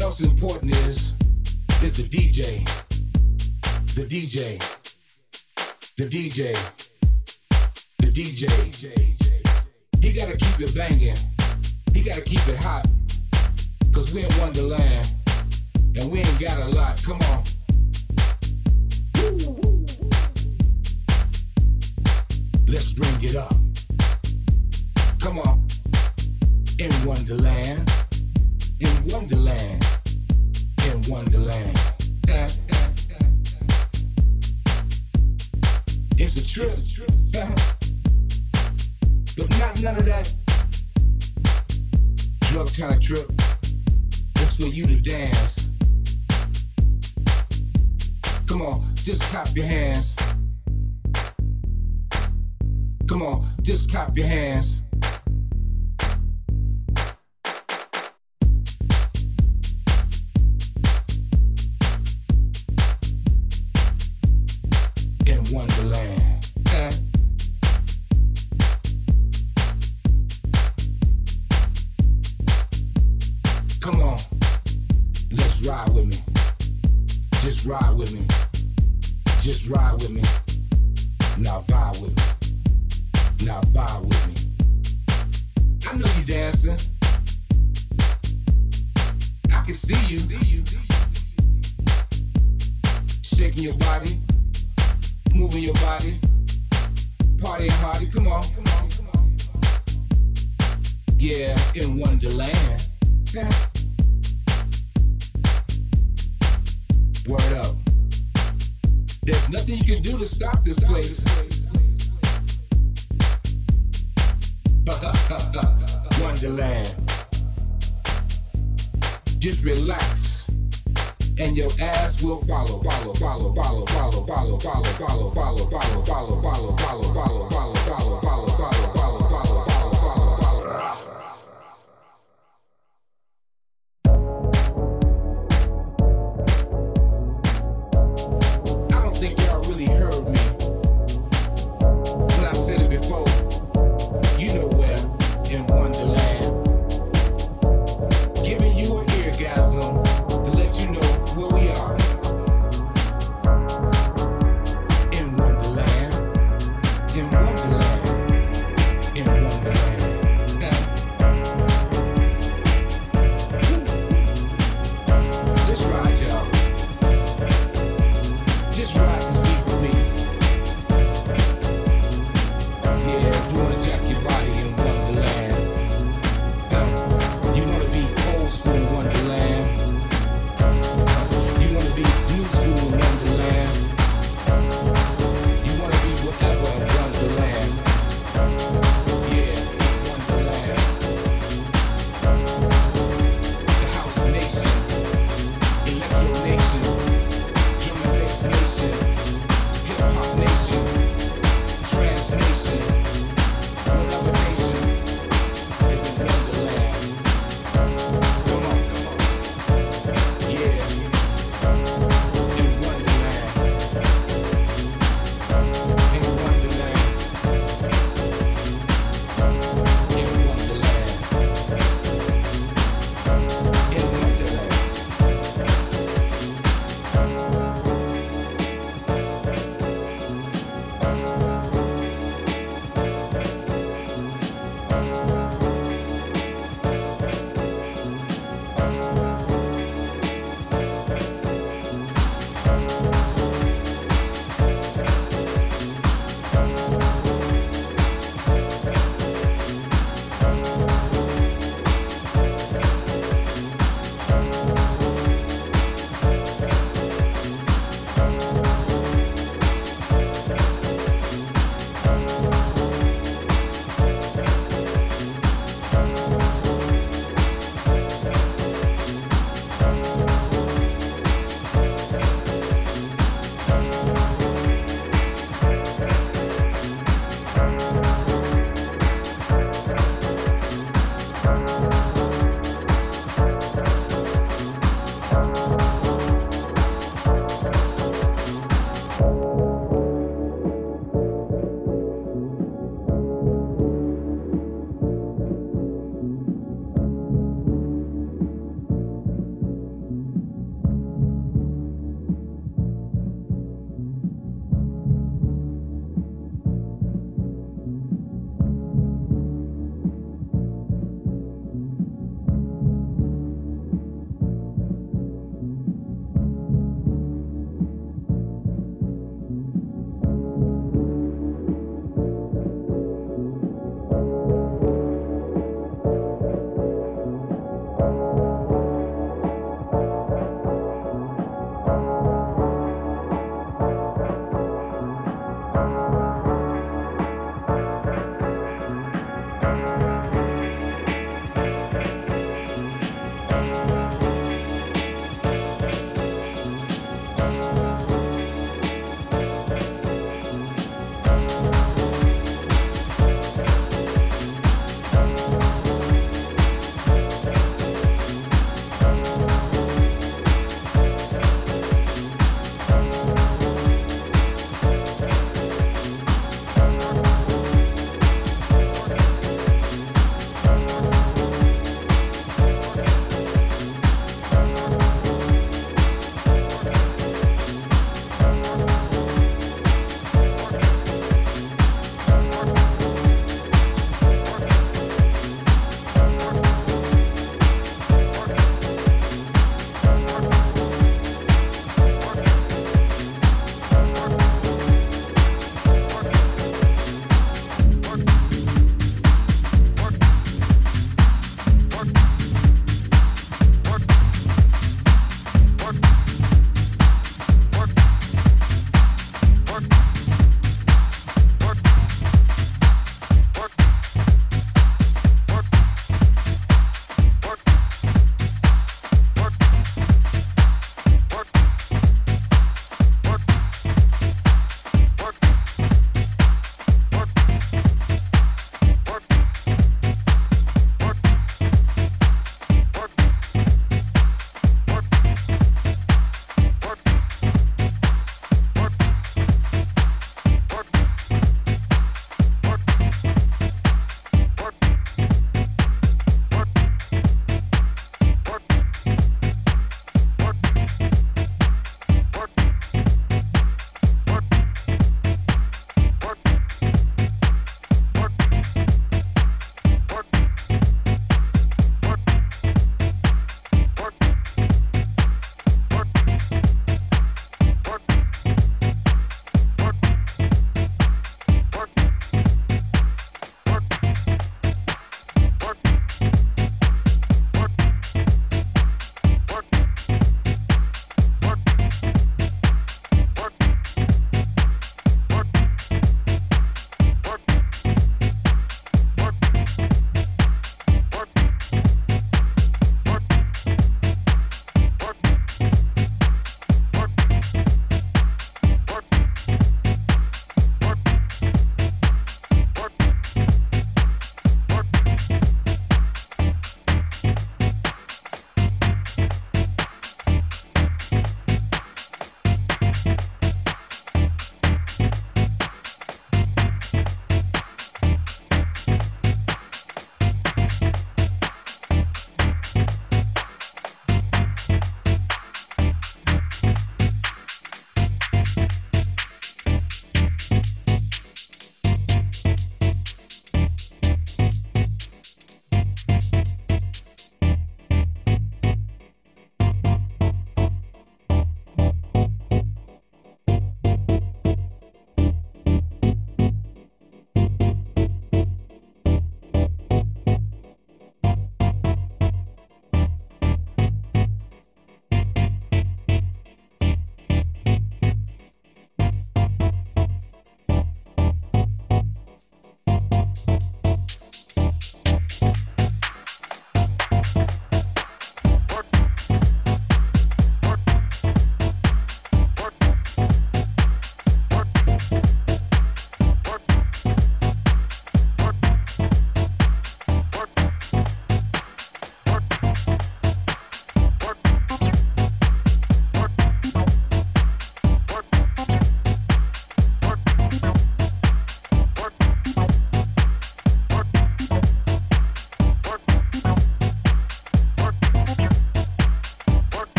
what else important is is the DJ. The DJ. The DJ. The DJ. He gotta keep it banging. He gotta keep it hot. Cause we in Wonderland. And we ain't got a lot. Come on. Let's bring it up. Come on. In Wonderland. In Wonderland in Wonderland. It's a trip, but not none of that drug kind of trip. It's for you to dance. Come on, just clap your hands. Come on, just clap your hands.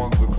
ones with